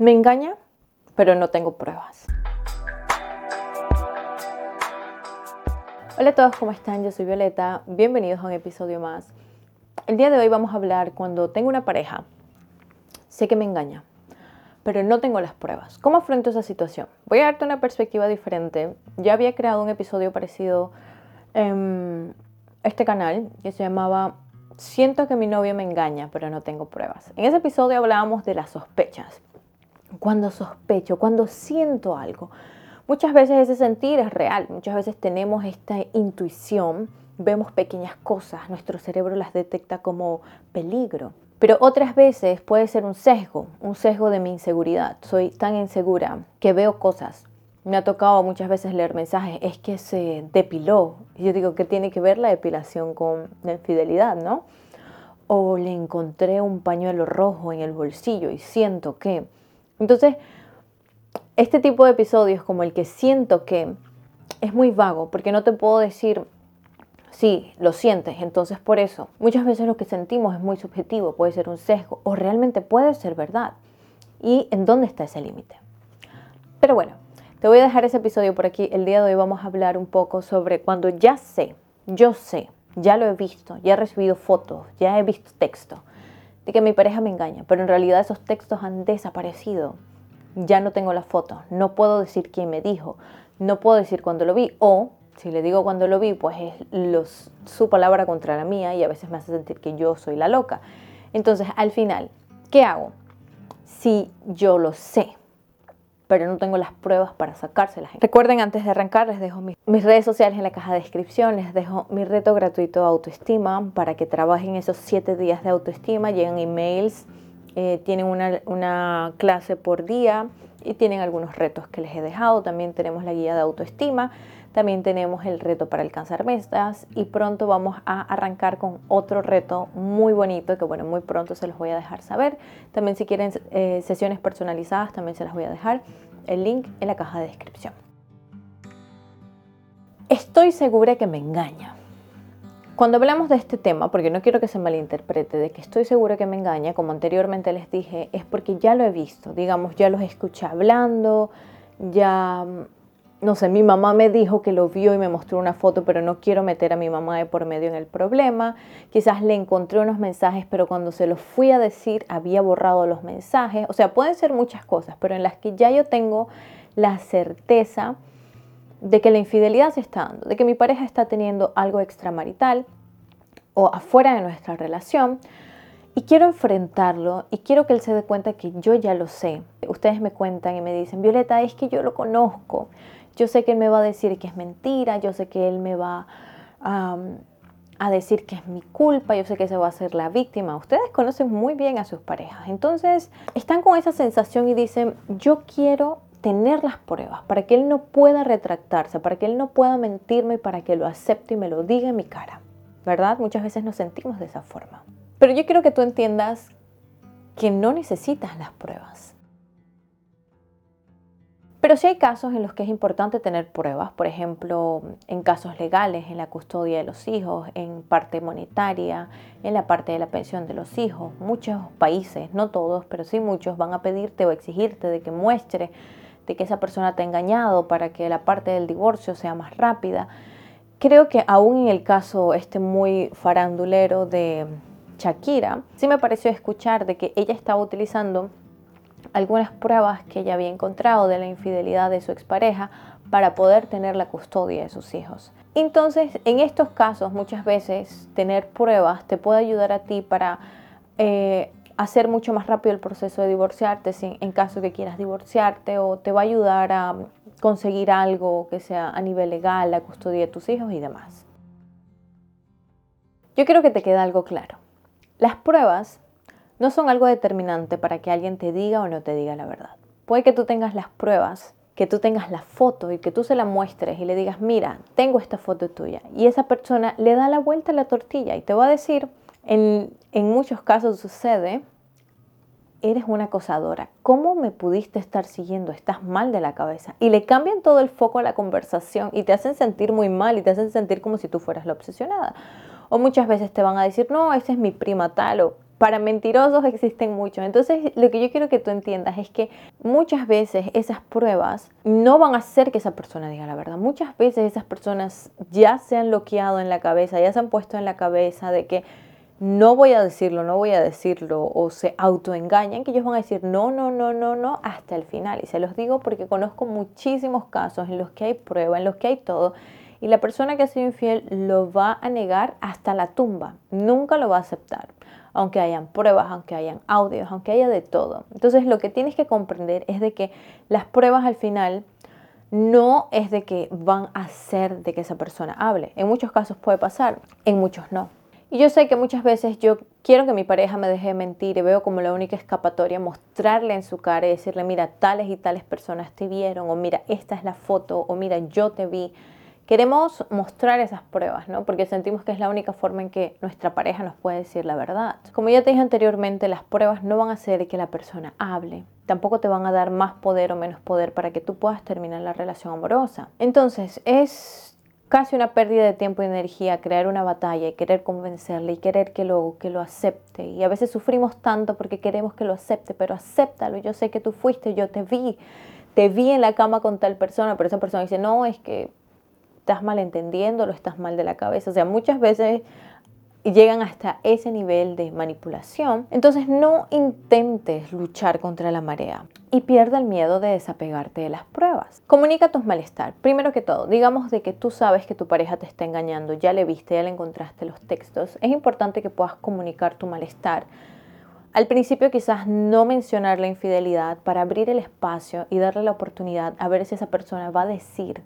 Me engaña, pero no tengo pruebas. Hola a todos, ¿cómo están? Yo soy Violeta. Bienvenidos a un episodio más. El día de hoy vamos a hablar cuando tengo una pareja. Sé que me engaña, pero no tengo las pruebas. ¿Cómo afronto esa situación? Voy a darte una perspectiva diferente. Ya había creado un episodio parecido en este canal que se llamaba Siento que mi novio me engaña, pero no tengo pruebas. En ese episodio hablábamos de las sospechas cuando sospecho, cuando siento algo. Muchas veces ese sentir es real, muchas veces tenemos esta intuición, vemos pequeñas cosas, nuestro cerebro las detecta como peligro. Pero otras veces puede ser un sesgo, un sesgo de mi inseguridad. Soy tan insegura que veo cosas. Me ha tocado muchas veces leer mensajes, es que se depiló. Y yo digo, ¿qué tiene que ver la depilación con la infidelidad, no? O le encontré un pañuelo rojo en el bolsillo y siento que entonces, este tipo de episodios como el que siento que es muy vago, porque no te puedo decir, sí, lo sientes, entonces por eso. Muchas veces lo que sentimos es muy subjetivo, puede ser un sesgo o realmente puede ser verdad. ¿Y en dónde está ese límite? Pero bueno, te voy a dejar ese episodio por aquí. El día de hoy vamos a hablar un poco sobre cuando ya sé, yo sé, ya lo he visto, ya he recibido fotos, ya he visto texto de que mi pareja me engaña, pero en realidad esos textos han desaparecido. Ya no tengo la foto, no puedo decir quién me dijo, no puedo decir cuándo lo vi o si le digo cuando lo vi, pues es su palabra contra la mía y a veces me hace sentir que yo soy la loca. Entonces, al final, ¿qué hago? Si yo lo sé, pero no tengo las pruebas para sacárselas. Recuerden, antes de arrancar, les dejo mis, redes sociales en la caja de descripción, les dejo mi reto gratuito de autoestima para que trabajen esos siete días de autoestima, llegan emails, eh, tienen una, una clase por día y tienen algunos retos que les he dejado. También tenemos la guía de autoestima. También tenemos el reto para alcanzar metas y pronto vamos a arrancar con otro reto muy bonito que bueno, muy pronto se los voy a dejar saber. También si quieren eh, sesiones personalizadas también se las voy a dejar el link en la caja de descripción. Estoy segura que me engaña. Cuando hablamos de este tema, porque no quiero que se malinterprete, de que estoy segura que me engaña, como anteriormente les dije, es porque ya lo he visto, digamos, ya los escuché hablando, ya no sé, mi mamá me dijo que lo vio y me mostró una foto, pero no quiero meter a mi mamá de por medio en el problema. Quizás le encontré unos mensajes, pero cuando se los fui a decir había borrado los mensajes. O sea, pueden ser muchas cosas, pero en las que ya yo tengo la certeza de que la infidelidad se está dando, de que mi pareja está teniendo algo extramarital o afuera de nuestra relación. Y quiero enfrentarlo y quiero que él se dé cuenta que yo ya lo sé. Ustedes me cuentan y me dicen, Violeta, es que yo lo conozco yo sé que él me va a decir que es mentira, yo sé que él me va a decir que es mi culpa, yo sé que se va a ser la víctima. Ustedes conocen muy bien a sus parejas. Entonces, están con esa sensación y dicen, yo quiero tener las pruebas para que él no pueda retractarse, para que él no pueda mentirme, para que lo acepte y me lo diga en mi cara. ¿Verdad? Muchas veces nos sentimos de esa forma. Pero yo quiero que tú entiendas que no necesitas las pruebas. Pero sí hay casos en los que es importante tener pruebas, por ejemplo, en casos legales, en la custodia de los hijos, en parte monetaria, en la parte de la pensión de los hijos. Muchos países, no todos, pero sí muchos, van a pedirte o exigirte de que muestre de que esa persona te ha engañado para que la parte del divorcio sea más rápida. Creo que aún en el caso este muy farandulero de Shakira, sí me pareció escuchar de que ella estaba utilizando algunas pruebas que ella había encontrado de la infidelidad de su expareja para poder tener la custodia de sus hijos. Entonces, en estos casos, muchas veces tener pruebas te puede ayudar a ti para eh, hacer mucho más rápido el proceso de divorciarte en caso que quieras divorciarte o te va a ayudar a conseguir algo que sea a nivel legal, la custodia de tus hijos y demás. Yo quiero que te quede algo claro. Las pruebas no son algo determinante para que alguien te diga o no te diga la verdad. Puede que tú tengas las pruebas, que tú tengas la foto y que tú se la muestres y le digas, mira, tengo esta foto tuya. Y esa persona le da la vuelta a la tortilla y te va a decir, en, muchos casos sucede, eres una acosadora. ¿Cómo me pudiste estar siguiendo? Estás mal de la cabeza. Y le cambian todo el foco a la conversación y te hacen sentir muy mal y te hacen sentir como si tú fueras la obsesionada. O muchas veces te van a decir, no, esa es mi prima tal o para mentirosos existen muchos. Entonces, lo que yo quiero que tú entiendas es que muchas veces esas pruebas no van a hacer que esa persona diga la verdad. Muchas veces esas personas ya se han bloqueado en la cabeza, ya se han puesto en la cabeza de que no voy a decirlo, no voy a decirlo, o se autoengañan, que ellos van a decir no, no, no, no, no, hasta el final. Y se los digo porque conozco muchísimos casos en los que hay prueba, en los que hay todo, y la persona que ha sido infiel lo va a negar hasta la tumba, nunca lo va a aceptar aunque hayan pruebas, aunque hayan audios, aunque haya de todo. Entonces lo que tienes que comprender es de que las pruebas al final no es de que van a hacer de que esa persona hable. En muchos casos puede pasar, en muchos no. Y yo sé que muchas veces yo quiero que mi pareja me deje mentir y veo como la única escapatoria mostrarle en su cara y decirle, mira, tales y tales personas te vieron, o mira, esta es la foto, o mira, yo te vi. Queremos mostrar esas pruebas, ¿no? Porque sentimos que es la única forma en que nuestra pareja nos puede decir la verdad. Como ya te dije anteriormente, las pruebas no van a hacer que la persona hable. Tampoco te van a dar más poder o menos poder para que tú puedas terminar la relación amorosa. Entonces, es casi una pérdida de tiempo y energía crear una batalla y querer convencerle y querer que lo, que lo acepte. Y a veces sufrimos tanto porque queremos que lo acepte, pero acéptalo. Yo sé que tú fuiste, yo te vi, te vi en la cama con tal persona, pero esa persona dice, no, es que estás malentendiendo, lo estás mal de la cabeza. O sea, muchas veces llegan hasta ese nivel de manipulación. Entonces no intentes luchar contra la marea y pierda el miedo de desapegarte de las pruebas. Comunica tus malestar. Primero que todo, digamos de que tú sabes que tu pareja te está engañando, ya le viste, ya le encontraste los textos. Es importante que puedas comunicar tu malestar. Al principio quizás no mencionar la infidelidad para abrir el espacio y darle la oportunidad a ver si esa persona va a decir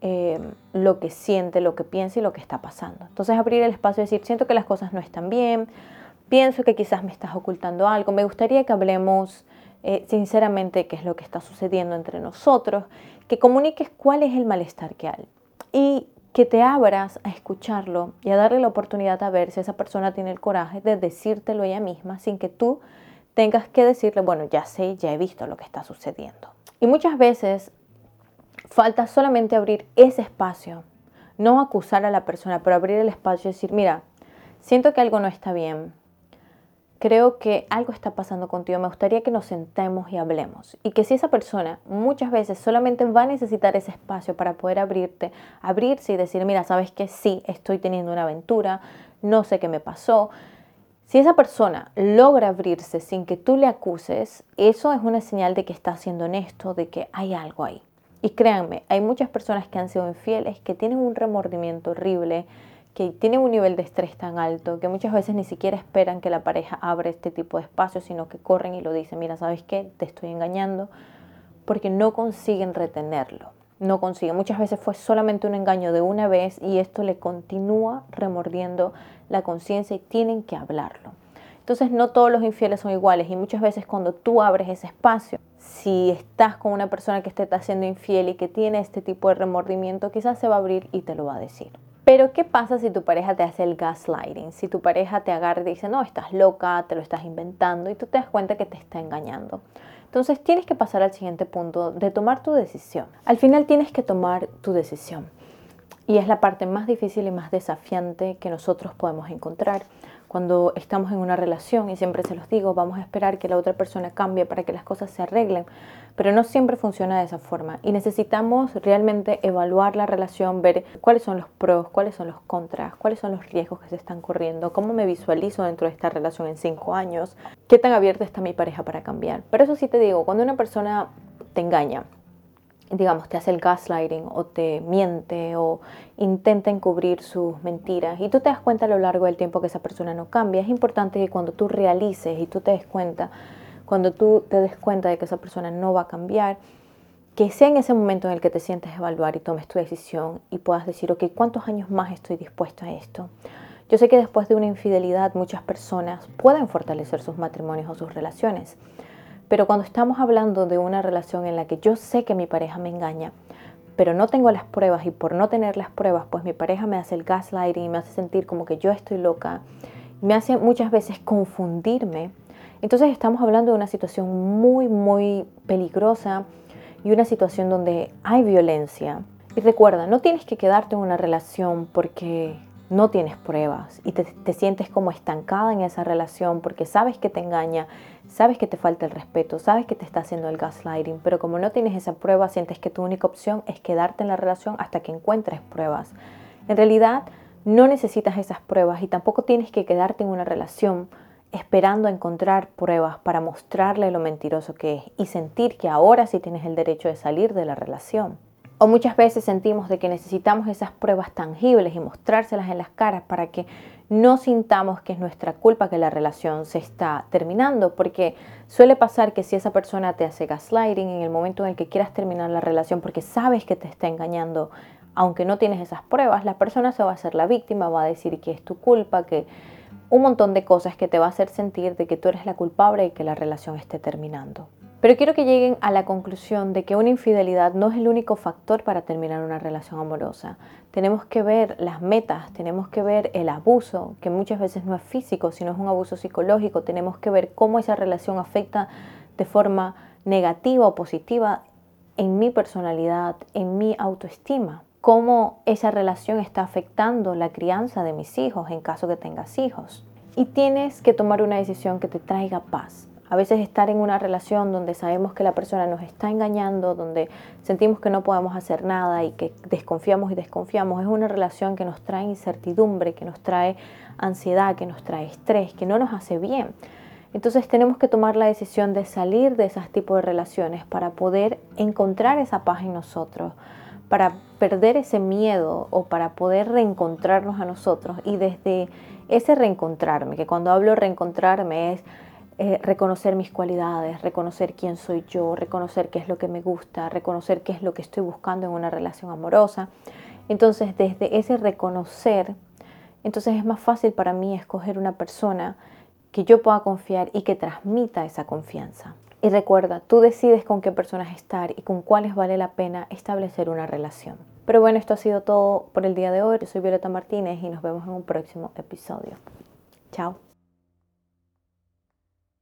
Em, lo que siente, lo que piensa y lo que está pasando. Entonces abrir el espacio y decir, siento que las cosas no están bien, pienso que quizás me estás ocultando algo, me gustaría que hablemos eh, sinceramente qué es lo que está sucediendo entre nosotros, que comuniques cuál es el malestar que hay y que te abras a escucharlo y a darle la oportunidad a ver si esa persona tiene el coraje de decírtelo ella misma sin que tú tengas que decirle, bueno, ya sé, ya he visto lo que está sucediendo. Y muchas veces Falta solamente abrir ese espacio, no acusar a la persona, pero abrir el espacio y decir, mira, siento que algo no está bien, creo que algo está pasando contigo, me gustaría que nos sentemos y hablemos. Y que si esa persona muchas veces solamente va a necesitar ese espacio para poder abrirte, abrirse y decir, mira, sabes que sí, estoy teniendo una aventura, no sé qué me pasó. Si esa persona logra abrirse sin que tú le acuses, eso es una señal de que está siendo honesto, de que hay algo ahí. Y créanme, hay muchas personas que han sido infieles, que tienen un remordimiento horrible, que tienen un nivel de estrés tan alto, que muchas veces ni siquiera esperan que la pareja abra este tipo de espacio, sino que corren y lo dicen, mira, ¿sabes qué? Te estoy engañando, porque no consiguen retenerlo. No consiguen. Muchas veces fue solamente un engaño de una vez y esto le continúa remordiendo la conciencia y tienen que hablarlo. Entonces no todos los infieles son iguales y muchas veces cuando tú abres ese espacio, si estás con una persona que esté haciendo infiel y que tiene este tipo de remordimiento, quizás se va a abrir y te lo va a decir. Pero ¿qué pasa si tu pareja te hace el gaslighting? Si tu pareja te agarra y dice, no, estás loca, te lo estás inventando y tú te das cuenta que te está engañando. Entonces tienes que pasar al siguiente punto de tomar tu decisión. Al final tienes que tomar tu decisión. Y es la parte más difícil y más desafiante que nosotros podemos encontrar cuando estamos en una relación, y siempre se los digo, vamos a esperar que la otra persona cambie para que las cosas se arreglen, pero no siempre funciona de esa forma y necesitamos realmente evaluar la relación, ver cuáles son los pros, cuáles son los contras, cuáles son los riesgos que se están corriendo, cómo me visualizo dentro de esta relación en cinco años, qué tan abierta está mi pareja para cambiar. Pero eso sí te digo, cuando una persona te engaña, digamos, te hace el gaslighting o te miente o intenta encubrir sus mentiras. Y tú te das cuenta a lo largo del tiempo que esa persona no cambia, es importante que cuando tú realices y tú te des cuenta, cuando tú te des cuenta de que esa persona no va a cambiar, que sea en ese momento en el que te sientes evaluar y tomes tu decisión y puedas decir, ok, ¿cuántos años más estoy dispuesto a esto? Yo sé que después de una infidelidad muchas personas pueden fortalecer sus matrimonios o sus relaciones pero cuando estamos hablando de una relación en la que yo sé que mi pareja me engaña, pero no tengo las pruebas y por no tener las pruebas, pues mi pareja me hace el gaslighting y me hace sentir como que yo estoy loca, me hace muchas veces confundirme. Entonces estamos hablando de una situación muy, muy peligrosa y una situación donde hay violencia. Y recuerda, no tienes que quedarte en una relación porque no tienes pruebas y te, te, sientes como estancada en esa relación porque sabes que te engaña, sabes que te falta el respeto, sabes que te está haciendo el gaslighting, pero como no tienes esa prueba, sientes que tu única opción es quedarte en la relación hasta que encuentres pruebas. En realidad, no necesitas esas pruebas y tampoco tienes que quedarte en una relación esperando encontrar pruebas para mostrarle lo mentiroso que es y sentir que ahora sí tienes el derecho de salir de la relación. O muchas veces sentimos de que necesitamos esas pruebas tangibles y mostrárselas en las caras para que no sintamos que es nuestra culpa que la relación se está terminando, porque suele pasar que si esa persona te hace gaslighting en el momento en el que quieras terminar la relación porque sabes que te está engañando, aunque no tienes esas pruebas, la persona se va a hacer la víctima, va a decir que es tu culpa, que un montón de cosas que te va a hacer sentir de que tú eres la culpable y que la relación esté terminando. Pero quiero que lleguen a la conclusión de que una infidelidad no es el único factor para terminar una relación amorosa. Tenemos que ver las metas, tenemos que ver el abuso, que muchas veces no es físico, sino es un abuso psicológico. Tenemos que ver cómo esa relación afecta de forma negativa o positiva en mi personalidad, en mi autoestima. Cómo esa relación está afectando la crianza de mis hijos en caso que tengas hijos. Y tienes que tomar una decisión que te traiga paz a veces estar en una relación donde sabemos que la persona nos está engañando, donde sentimos que no podemos hacer nada y que desconfiamos y desconfiamos, es una relación que nos trae incertidumbre, que nos trae ansiedad, que nos trae estrés, que no nos hace bien. Entonces tenemos que tomar la decisión de salir de esos tipos de relaciones para poder encontrar esa paz en nosotros, para perder ese miedo o para poder reencontrarnos a nosotros. Y desde ese reencontrarme, que cuando hablo reencontrarme es eh, reconocer mis cualidades, reconocer quién soy yo, reconocer qué es lo que me gusta, reconocer qué es lo que estoy buscando en una relación amorosa. Entonces, desde ese reconocer, entonces es más fácil para mí escoger una persona que yo pueda confiar y que transmita esa confianza. Y recuerda, tú decides con qué personas estar y con cuáles vale la pena establecer una relación. Pero bueno, esto ha sido todo por el día de hoy. Yo soy Violeta Martínez y nos vemos en un próximo episodio. Chao.